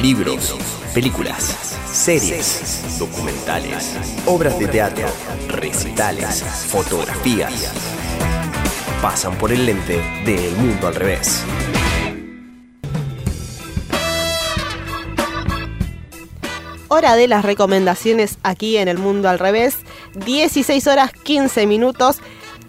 libros, películas, series, documentales, obras de teatro, recitales, fotografías. Pasan por el lente de Mundo al Revés. Hora de las recomendaciones aquí en El Mundo al Revés. 16 horas 15 minutos.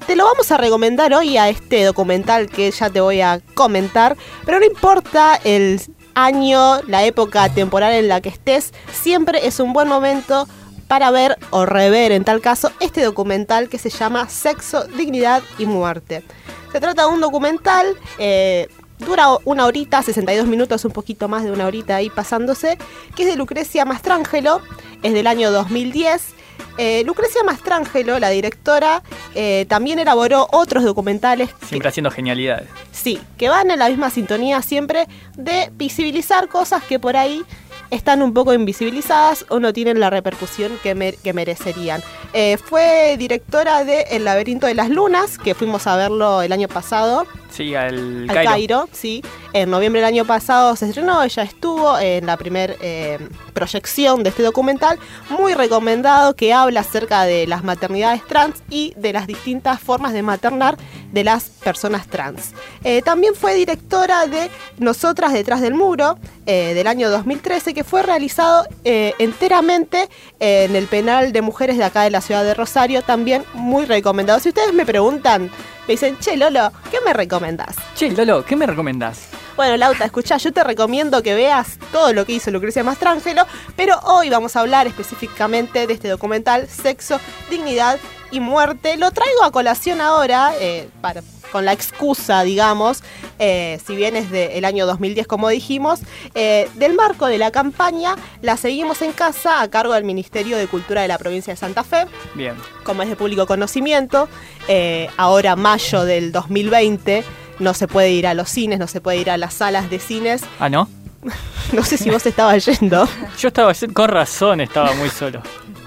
Te lo vamos a recomendar hoy a este documental que ya te voy a comentar, pero no importa el año, la época temporal en la que estés, siempre es un buen momento para ver o rever en tal caso este documental que se llama Sexo, Dignidad y Muerte. Se trata de un documental, eh, dura una horita, 62 minutos, un poquito más de una horita ahí pasándose, que es de Lucrecia Mastrangelo, es del año 2010 eh, Lucrecia Mastrangelo, la directora, eh, también elaboró otros documentales. Siempre haciendo genialidades. Sí, que van en la misma sintonía siempre de visibilizar cosas que por ahí están un poco invisibilizadas o no tienen la repercusión que, merecerían. Eh, fue directora de El laberinto de las lunas, que fuimos a verlo el año pasado. Sí, al, Cairo. sí. En noviembre del año pasado se estrenó, ella estuvo en la primera eh, proyección de este documental, muy recomendado, que habla acerca de las maternidades trans y de las distintas formas de maternar de las personas trans. Eh, también fue directora de Nosotras detrás del muro eh, del año 2013, que fue realizado enteramente en el penal de mujeres de acá de la ciudad de Rosario, también muy recomendado. Si ustedes me preguntan me dicen, che, Lolo, ¿qué me recomendás? Che, Lolo, ¿qué me recomendás? Bueno, Lauta, escuchá, yo te recomiendo que veas todo lo que hizo Lucrecia Mastrangelo, pero hoy vamos a hablar específicamente de este documental Sexo, Dignidad y Muerte. Lo traigo a colación ahora, eh, para, con la excusa, digamos, eh, si bien es del año 2010 como dijimos, eh, del marco de la campaña La Seguimos en Casa a cargo del Ministerio de Cultura de la provincia de Santa Fe. Bien. Como es de público conocimiento, eh, ahora mayo del 2020 no se puede ir a los cines, no se puede ir a las salas de cines. Ah, ¿no? no sé si vos estabas yendo. Yo estaba, con razón, estaba muy solo.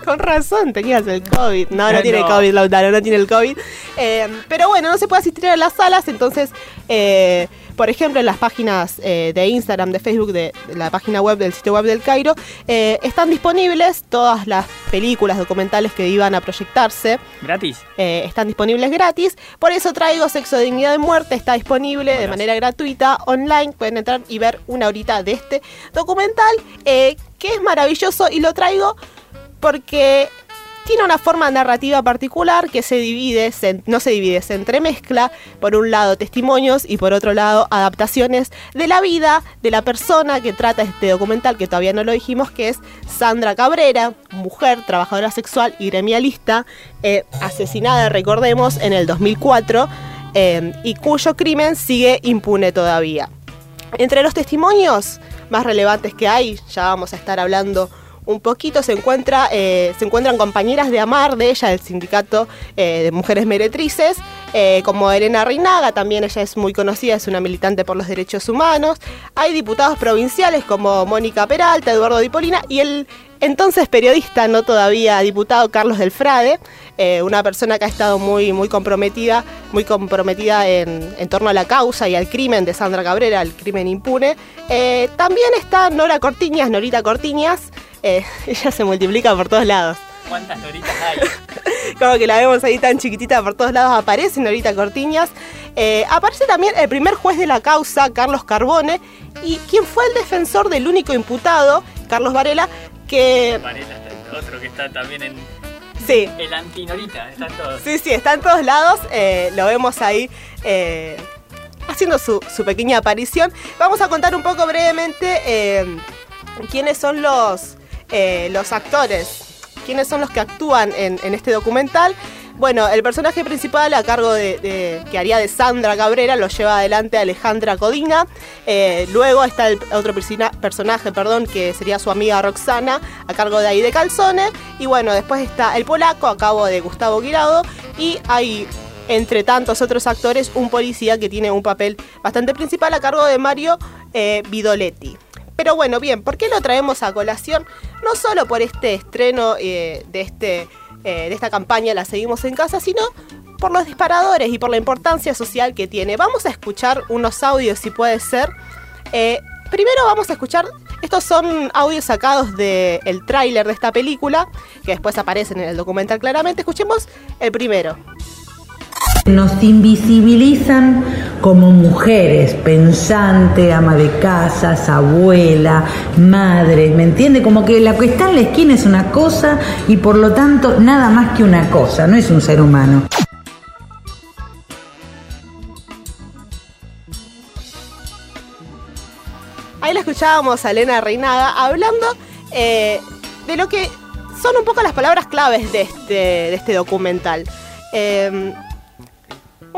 Con razón, tenías el COVID. No, no tiene COVID, Lautaro, no tiene el COVID. Eh, pero bueno, no se puede asistir a las salas, entonces, eh, por ejemplo, en las páginas eh, de Instagram, de Facebook, de, la página web del sitio web del Cairo, están disponibles todas las películas, documentales que iban a proyectarse. ¿Gratis? están disponibles gratis. Por eso traigo Sexo, Dignidad y Muerte. Está disponible de manera gratuita, online. Pueden entrar y ver una horita de este documental, que es maravilloso y lo traigo porque tiene una forma narrativa particular que se divide, no se divide, se entremezcla, por un lado testimonios y por otro lado adaptaciones de la vida de la persona que trata este documental, que todavía no lo dijimos, que es Sandra Cabrera, mujer, trabajadora sexual y gremialista, eh, asesinada, recordemos, en el 2004, eh, y cuyo crimen sigue impune todavía. Entre los testimonios más relevantes que hay, ya vamos a estar hablando un poquito se encuentra eh, se encuentran compañeras de Amar de ella del sindicato eh, de mujeres meretrices eh, como Elena Reinaga también ella es muy conocida es una militante por los derechos humanos. Hay diputados provinciales como Mónica Peralta Eduardo Dipolina y el entonces periodista no todavía diputado Carlos del Frade una persona que ha estado muy muy comprometida muy comprometida en, en, torno a la causa y al crimen de Sandra Cabrera el crimen impune. También está Nora Cortiñas Norita Cortiñas. Eh, ella se multiplica por todos lados. ¿Cuántas Noritas hay? Como que la vemos ahí tan chiquitita por todos lados, aparece Norita Cortiñas. Eh, aparece también el primer juez de la causa, Carlos Carbone, y quien fue el defensor del único imputado, Carlos Varela, que... Varela está otro que está también en... Sí. El antinorita, están todos. Sí, sí, está en todos lados. Eh, lo vemos ahí haciendo su, su, pequeña aparición. Vamos a contar un poco brevemente quiénes son los, eh, los actores, quiénes son los que actúan en, este documental. Bueno, el personaje principal a cargo de, que haría de Sandra Cabrera lo lleva adelante Alejandra Codina. Eh, luego está el otro personaje, perdón, que sería su amiga Roxana a cargo de ahí de Calzone. Y bueno, después está el polaco a cargo de Gustavo Guirado. Y hay entre tantos otros actores, un policía que tiene un papel bastante principal a cargo de Mario eh, Vidoletti. Pero bueno, bien, ¿por qué lo traemos a colación? No solo por este estreno eh, de, este, eh, de esta campaña La Seguimos en Casa, sino por los disparadores y por la importancia social que tiene. Vamos a escuchar unos audios, si puede ser. Eh, primero vamos a escuchar Estos son audios sacados del tráiler de esta película, que después aparecen en el documental claramente. Escuchemos el primero. Nos invisibilizan como mujeres, pensante, ama de casas, abuela, madre, ¿me entiende? Como que la que está en la esquina es una cosa y por lo tanto nada más que una cosa, no es un ser humano. Ahí la escuchábamos a Elena Reinaga hablando eh, de lo que son un poco las palabras claves de este, de este documental. Eh,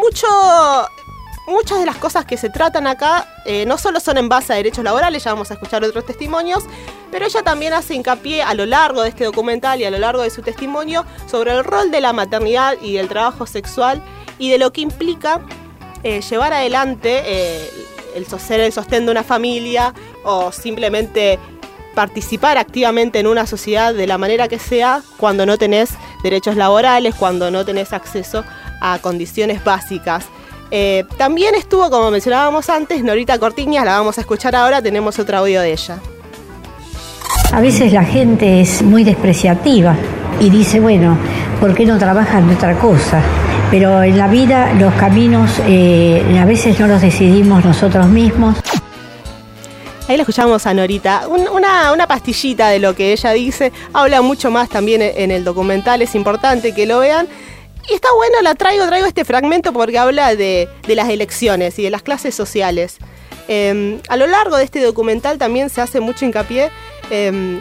mucho, muchas de las cosas que se tratan acá eh, no solo son en base a derechos laborales, ya vamos a escuchar otros testimonios, pero ella también hace hincapié a lo largo de este documental y a lo largo de su testimonio sobre el rol de la maternidad y del trabajo sexual y de lo que implica llevar adelante el ser el sostén de una familia o simplemente participar activamente en una sociedad de la manera que sea cuando no tenés derechos laborales, cuando no tenés acceso a condiciones básicas. Eh, también estuvo, como mencionábamos antes, Norita Cortiñas, la vamos a escuchar ahora, tenemos otro audio de ella. A veces la gente es muy despreciativa y dice, bueno, ¿por qué no trabajan de otra cosa? Pero en la vida los caminos eh, a veces no los decidimos nosotros mismos. Ahí la escuchamos a Norita, una, una, pastillita de lo que ella dice, habla mucho más también en el documental, es importante que lo vean. Y está bueno, la traigo, traigo este fragmento porque habla de, de las elecciones y de las clases sociales. Eh, a lo largo de este documental también se hace mucho hincapié eh,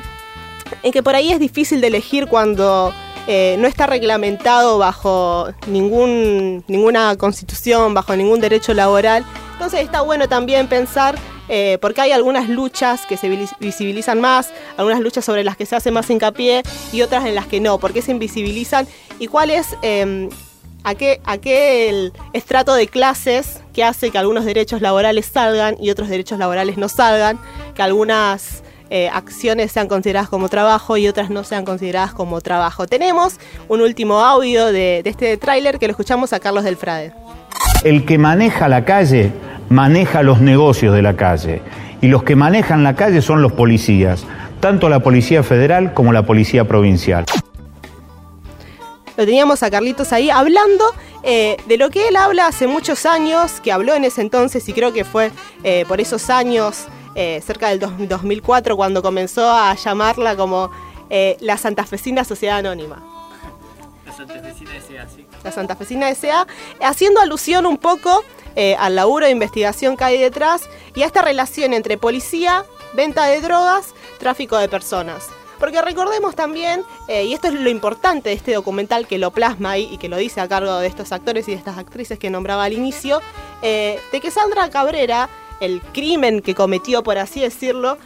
en que por ahí es difícil de elegir cuando eh, no está reglamentado bajo ningún, ninguna constitución, bajo ningún derecho laboral. Entonces está bueno también pensar, eh, porque hay algunas luchas que se visibilizan más, algunas luchas sobre las que se hace más hincapié y otras en las que no, porque se invisibilizan y cuál es eh, aquel estrato de clases que hace que algunos derechos laborales salgan y otros derechos laborales no salgan, que algunas eh, acciones sean consideradas como trabajo y otras no sean consideradas como trabajo. Tenemos un último audio de, de este tráiler que lo escuchamos a Carlos del Frade. El que maneja la calle maneja los negocios de la calle y los que manejan la calle son los policías, tanto la Policía Federal como la Policía Provincial. Lo teníamos a Carlitos ahí hablando eh, de lo que él habla hace muchos años, que habló en ese entonces y creo que fue eh, por esos años eh, cerca del 2004, cuando comenzó a llamarla como la Santafesina Sociedad Anónima. Santafesina S.A.. La Santafesina S.A., haciendo alusión un poco eh, al laburo de investigación que hay detrás y a esta relación entre policía, venta de drogas, tráfico de personas. Porque recordemos también, eh, y esto es lo importante de este documental que lo plasma ahí y que lo dice a cargo de estos actores y de estas actrices que nombraba al inicio, eh, de que Sandra Cabrera el crimen que cometió, por así decirlo,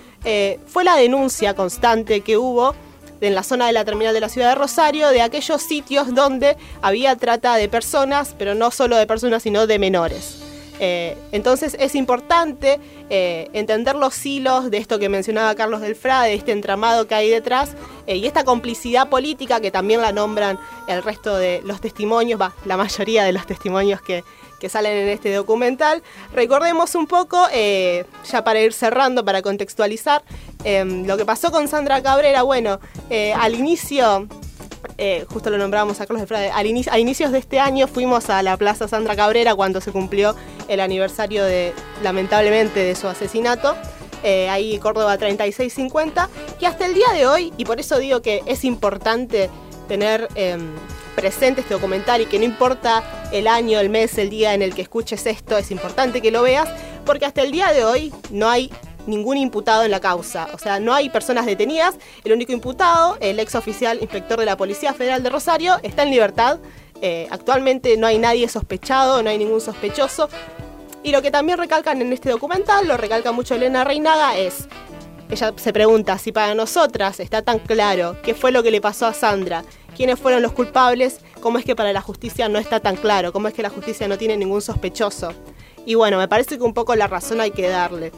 fue la denuncia constante que hubo en la zona de la terminal de la ciudad de Rosario de aquellos sitios donde había trata de personas, pero no solo de personas, sino de menores. Eh, entonces es importante eh, entender los hilos de esto que mencionaba Carlos del de este entramado que hay detrás eh, y esta complicidad política que también la nombran el resto de los testimonios, la mayoría de los testimonios que, que salen en este documental. Recordemos un poco, ya para ir cerrando, para contextualizar, lo que pasó con Sandra Cabrera. Bueno, al inicio, eh, justo lo nombrábamos a Carlos de Frade, al inicio, a inicios de este año fuimos a la Plaza Sandra Cabrera cuando se cumplió el aniversario de, lamentablemente, de su asesinato. Eh, ahí Córdoba 3650, que hasta el día de hoy, y por eso digo que es importante tener em, presente este documental y que no importa el año, el mes, el día en el que escuches esto, es importante que lo veas, porque hasta el día de hoy no hay ningún imputado en la causa. O sea, no hay personas detenidas. El único imputado, el ex oficial inspector de la Policía Federal de Rosario, está en libertad. Eh, actualmente no hay nadie sospechado, no hay ningún sospechoso. Y lo que también recalcan en este documental, lo recalca mucho Elena Reinaga, es ella se pregunta si para nosotras está tan claro qué fue lo que le pasó a Sandra, quiénes fueron los culpables, cómo es que para la justicia no está tan claro, cómo es que la justicia no tiene ningún sospechoso. Y bueno, me parece que un poco la razón hay que darle.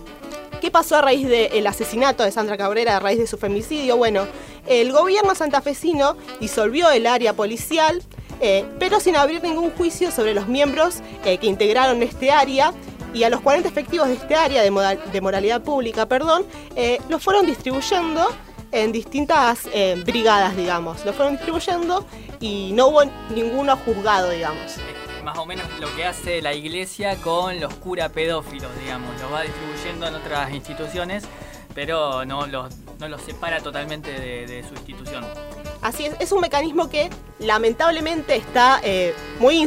¿Qué pasó a raíz del asesinato de Sandra Cabrera, a raíz de su femicidio? Bueno, el gobierno santafesino disolvió el área policial, eh, pero sin abrir ningún juicio sobre los miembros eh, que integraron este área y a los 40 efectivos de este área de, moralidad pública, perdón, eh, los fueron distribuyendo en distintas eh, brigadas, digamos. Los fueron distribuyendo y no hubo ninguno juzgado, digamos. Más o menos lo que hace la iglesia con los cura pedófilos, digamos. Los va distribuyendo en otras instituciones, pero no los, no los separa totalmente de, su institución. Así es, es un mecanismo que lamentablemente está eh, muy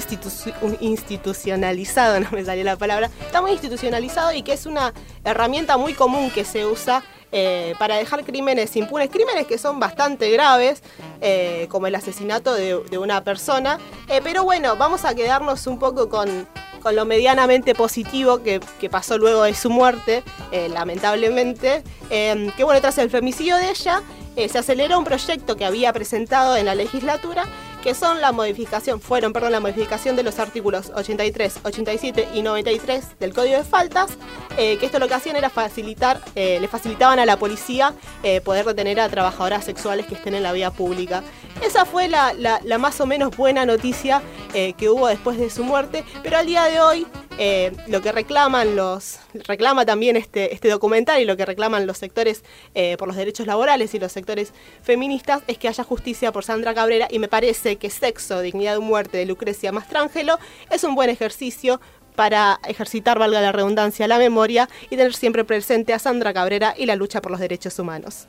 institucionalizado, no me salió la palabra, está muy institucionalizado y que es una herramienta muy común que se usa eh, para dejar crímenes impunes, crímenes que son bastante graves, eh, como el asesinato de, una persona. Eh, pero bueno, vamos a quedarnos un poco con, lo medianamente positivo que, pasó luego de su muerte, lamentablemente. que bueno, tras el femicidio de ella, se aceleró un proyecto que había presentado en la legislatura que son la modificación, fueron, perdón, la modificación de los artículos 83, 87 y 93 del Código de Faltas, eh, que esto lo que hacían era facilitar, eh, le facilitaban a la policía eh, poder detener a trabajadoras sexuales que estén en la vía pública. Esa fue la, la más o menos buena noticia que hubo después de su muerte, pero al día de hoy eh, lo que reclaman los, reclama también este, este documental y lo que reclaman los sectores eh, por los derechos laborales y los sectores feministas es que haya justicia por Sandra Cabrera y me parece que Sexo, Dignidad y Muerte de Lucrecia Mastrangelo es un buen ejercicio para ejercitar, valga la redundancia, la memoria y tener siempre presente a Sandra Cabrera y la lucha por los derechos humanos.